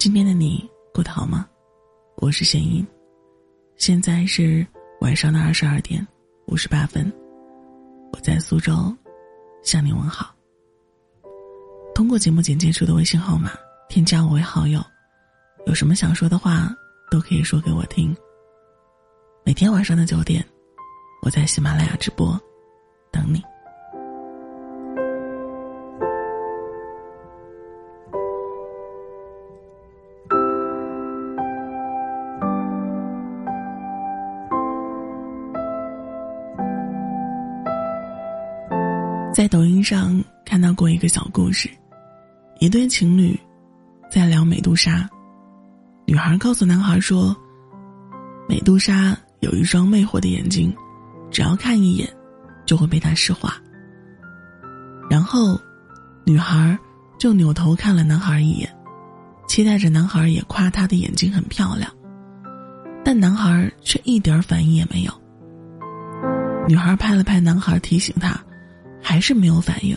今天的你过得好吗？我是贤英，现在是晚上的二十二点五十八分，我在苏州向你问好。通过节目简介处的微信号码添加我为好友，有什么想说的话都可以说给我听。每天晚上的九点，我在喜马拉雅直播，等你。抖音上看到过一个小故事，一对情侣在聊美杜莎。女孩告诉男孩说：“美杜莎有一双魅惑的眼睛，只要看一眼，就会被她石化。”然后，女孩就扭头看了男孩一眼，期待着男孩也夸她的眼睛很漂亮。但男孩却一点反应也没有。女孩拍了拍男孩，提醒他。还是没有反应，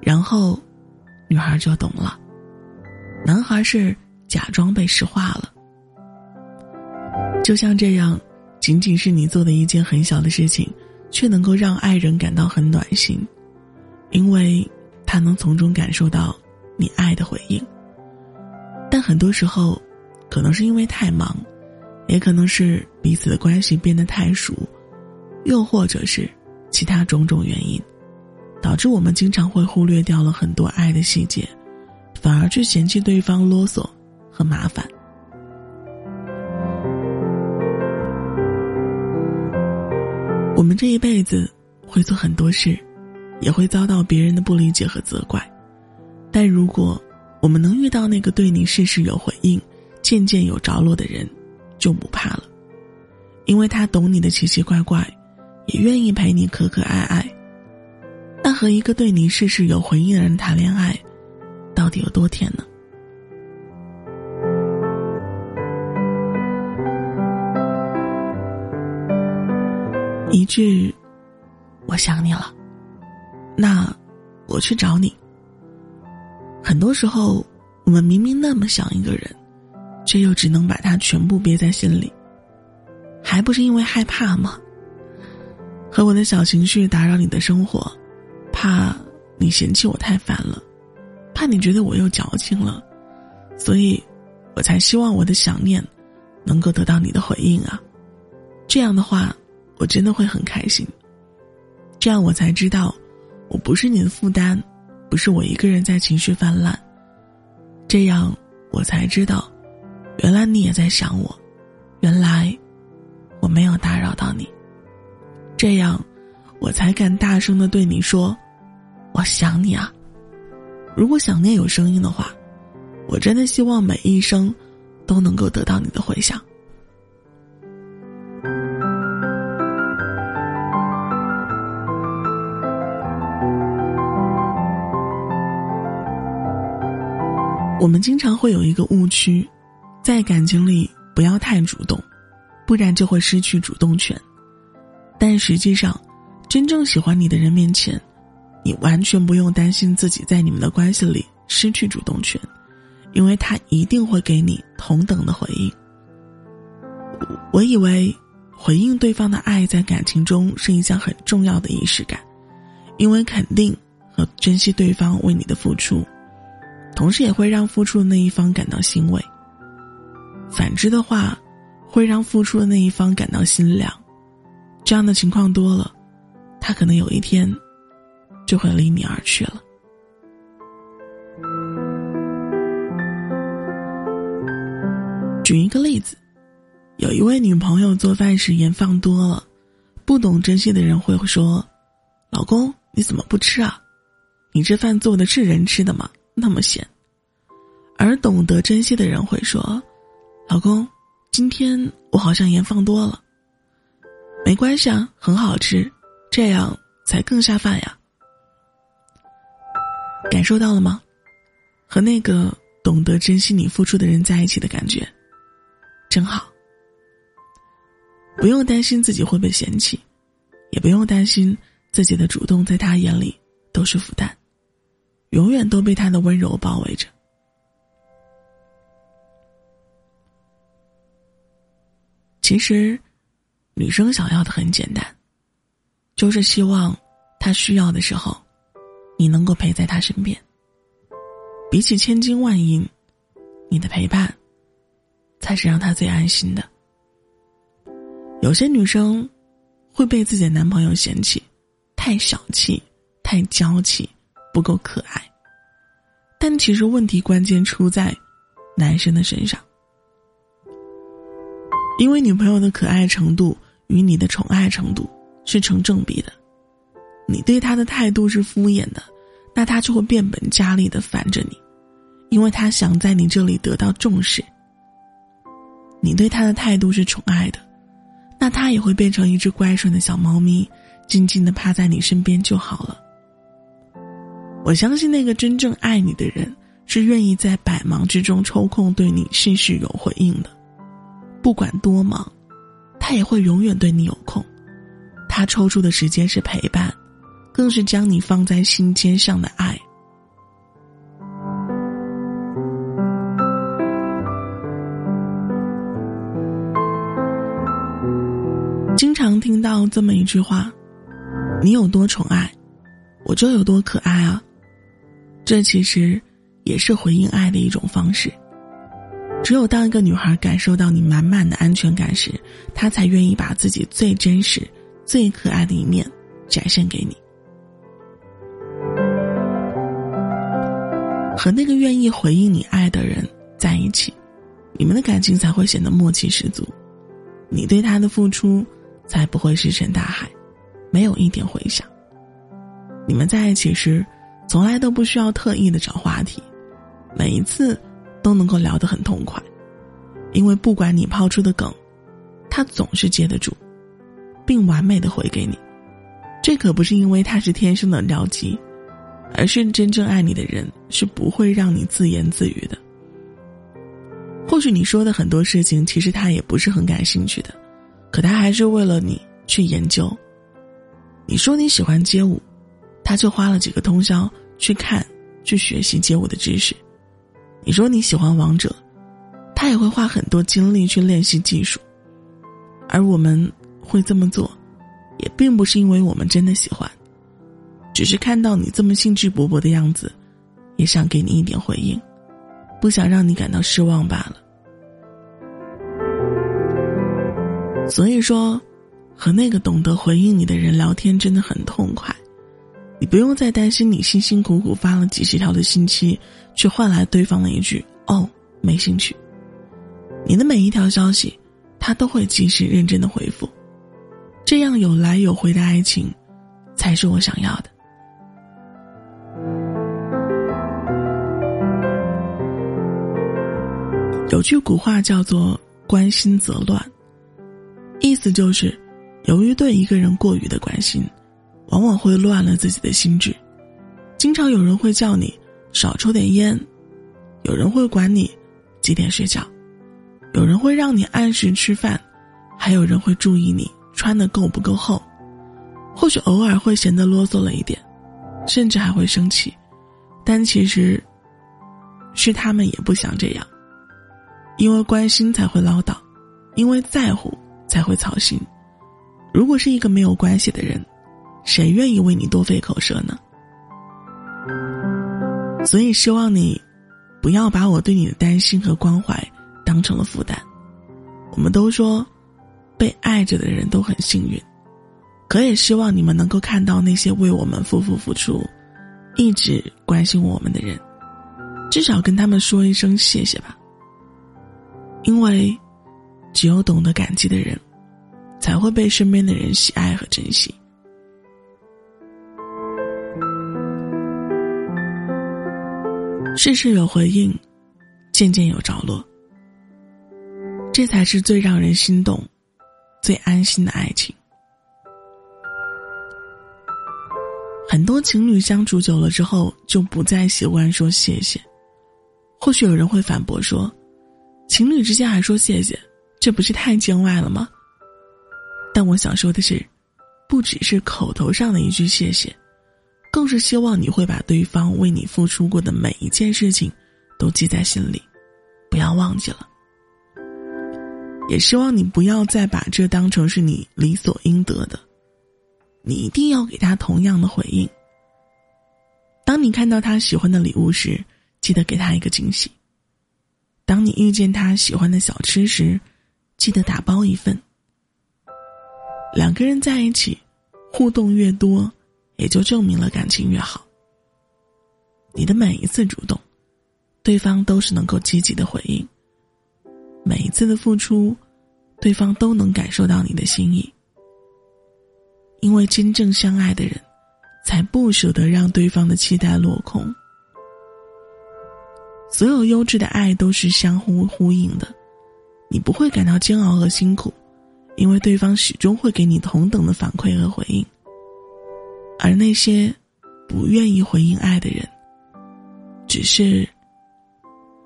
然后，女孩就懂了，男孩是假装被石化了。就像这样，仅仅是你做的一件很小的事情，却能够让爱人感到很暖心，因为他能从中感受到你爱的回应。但很多时候，可能是因为太忙，也可能是彼此的关系变得太熟，又或者是其他种种原因。导致我们经常会忽略掉了很多爱的细节，反而去嫌弃对方啰嗦和麻烦。我们这一辈子会做很多事，也会遭到别人的不理解和责怪，但如果我们能遇到那个对你事事有回应、件件有着落的人，就不怕了，因为他懂你的奇奇怪怪，也愿意陪你可可爱爱。那和一个对你事事有回应的人谈恋爱，到底有多甜呢？一句“我想你了”，那我去找你。很多时候，我们明明那么想一个人，却又只能把他全部憋在心里，还不是因为害怕吗？和我的小情绪打扰你的生活。怕你嫌弃我太烦了，怕你觉得我又矫情了，所以，我才希望我的想念，能够得到你的回应啊。这样的话，我真的会很开心。这样我才知道，我不是你的负担，不是我一个人在情绪泛滥。这样我才知道，原来你也在想我，原来我没有打扰到你。这样，我才敢大声的对你说。我想你啊！如果想念有声音的话，我真的希望每一声都能够得到你的回响。我们经常会有一个误区，在感情里不要太主动，不然就会失去主动权。但实际上，真正喜欢你的人面前。你完全不用担心自己在你们的关系里失去主动权，因为他一定会给你同等的回应。我以为回应对方的爱在感情中是一项很重要的仪式感，因为肯定和珍惜对方为你的付出，同时也会让付出的那一方感到欣慰。反之的话，会让付出的那一方感到心凉。这样的情况多了，他可能有一天。就会离你而去了。举一个例子，有一位女朋友做饭时盐放多了，不懂珍惜的人会说：“老公，你怎么不吃啊？你这饭做的是人吃的吗？那么咸。”而懂得珍惜的人会说：“老公，今天我好像盐放多了。没关系啊，很好吃，这样才更下饭呀。”感受到了吗？和那个懂得珍惜你付出的人在一起的感觉真好。不用担心自己会被嫌弃，也不用担心自己的主动在他眼里都是负担，永远都被他的温柔包围着。其实女生想要的很简单，就是希望他需要的时候。你能够陪在他身边。比起千金万银，你的陪伴，才是让他最安心的。有些女生会被自己的男朋友嫌弃，太小气、太娇气、不够可爱。但其实问题关键出在男生的身上。因为女朋友的可爱程度与你的宠爱程度是成正比的，你对他的态度是敷衍的，那他就会变本加厉的烦着你，因为他想在你这里得到重视。你对他的态度是宠爱的，那他也会变成一只乖顺的小猫咪，静静的趴在你身边就好了。我相信那个真正爱你的人，是愿意在百忙之中抽空对你事事有回应的。不管多忙，他也会永远对你有空。他抽出的时间是陪伴，更是将你放在心尖上的爱。经常听到这么一句话：“你有多宠爱，我就有多可爱啊。”这其实也是回应爱的一种方式。只有当一个女孩感受到你满满的安全感时，她才愿意把自己最真实、最可爱的一面展现给你。和那个愿意回应你爱的人在一起，你们的感情才会显得默契十足，你对他的付出才不会石沉大海，没有一点回响。你们在一起时，从来都不需要特意的找话题，每一次。都能够聊得很痛快，因为不管你抛出的梗，他总是接得住，并完美的回给你。这可不是因为他是天生的撩机，而是真正爱你的人是不会让你自言自语的。或许你说的很多事情，其实他也不是很感兴趣的，可他还是为了你去研究。你说你喜欢街舞，他就花了几个通宵去看、去学习街舞的知识。你说你喜欢王者，他也会花很多精力去练习技术，而我们会这么做，也并不是因为我们真的喜欢，只是看到你这么兴致勃勃的样子，也想给你一点回应，不想让你感到失望罢了。所以说，和那个懂得回应你的人聊天真的很痛快。你不用再担心，你辛辛苦苦发了几十条的信息，却换来对方的一句“哦，没兴趣”。你的每一条消息，他都会及时认真的回复。这样有来有回的爱情，才是我想要的。有句古话叫做“关心则乱”，意思就是，由于对一个人过于的关心。往往会乱了自己的心智，经常有人会叫你少抽点烟，有人会管你几点睡觉，有人会让你按时吃饭，还有人会注意你穿的够不够厚，或许偶尔会显得啰嗦了一点，甚至还会生气，但其实是他们也不想这样，因为关心才会唠叨，因为在乎才会操心，如果是一个没有关系的人。谁愿意为你多费口舌呢？所以希望你，不要把我对你的担心和关怀当成了负担。我们都说，被爱着的人都很幸运，可也希望你们能够看到那些为我们夫妇付出、一直关心我们的人，至少跟他们说一声谢谢吧。因为，只有懂得感激的人，才会被身边的人喜爱和珍惜。事事有回应，渐渐有着落。这才是最让人心动、最安心的爱情。很多情侣相处久了之后，就不再习惯说谢谢。或许有人会反驳说：“情侣之间还说谢谢，这不是太见外了吗？”但我想说的是，不只是口头上的一句谢谢。更是希望你会把对方为你付出过的每一件事情，都记在心里，不要忘记了。也希望你不要再把这当成是你理所应得的，你一定要给他同样的回应。当你看到他喜欢的礼物时，记得给他一个惊喜；当你遇见他喜欢的小吃时，记得打包一份。两个人在一起，互动越多，也就证明了感情越好。你的每一次主动，对方都是能够积极的回应。每一次的付出，对方都能感受到你的心意。因为真正相爱的人，才不舍得让对方的期待落空。所有优质的爱都是相互呼应的，你不会感到煎熬和辛苦，因为对方始终会给你同等的反馈和回应。而那些不愿意回应爱的人，只是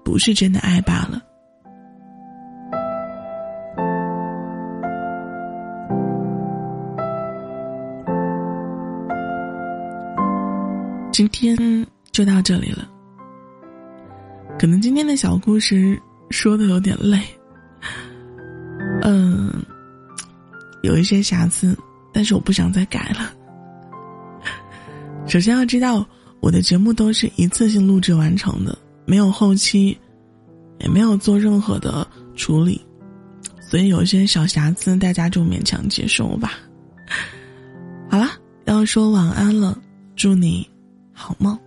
不是真的爱罢了。今天就到这里了。可能今天的小故事说的有点累，嗯，有一些瑕疵，但是我不想再改了。首先要知道，我的节目都是一次性录制完成的，没有后期，也没有做任何的处理，所以有些小瑕疵，大家就勉强接受吧。好了，要说晚安了，祝你。好梦。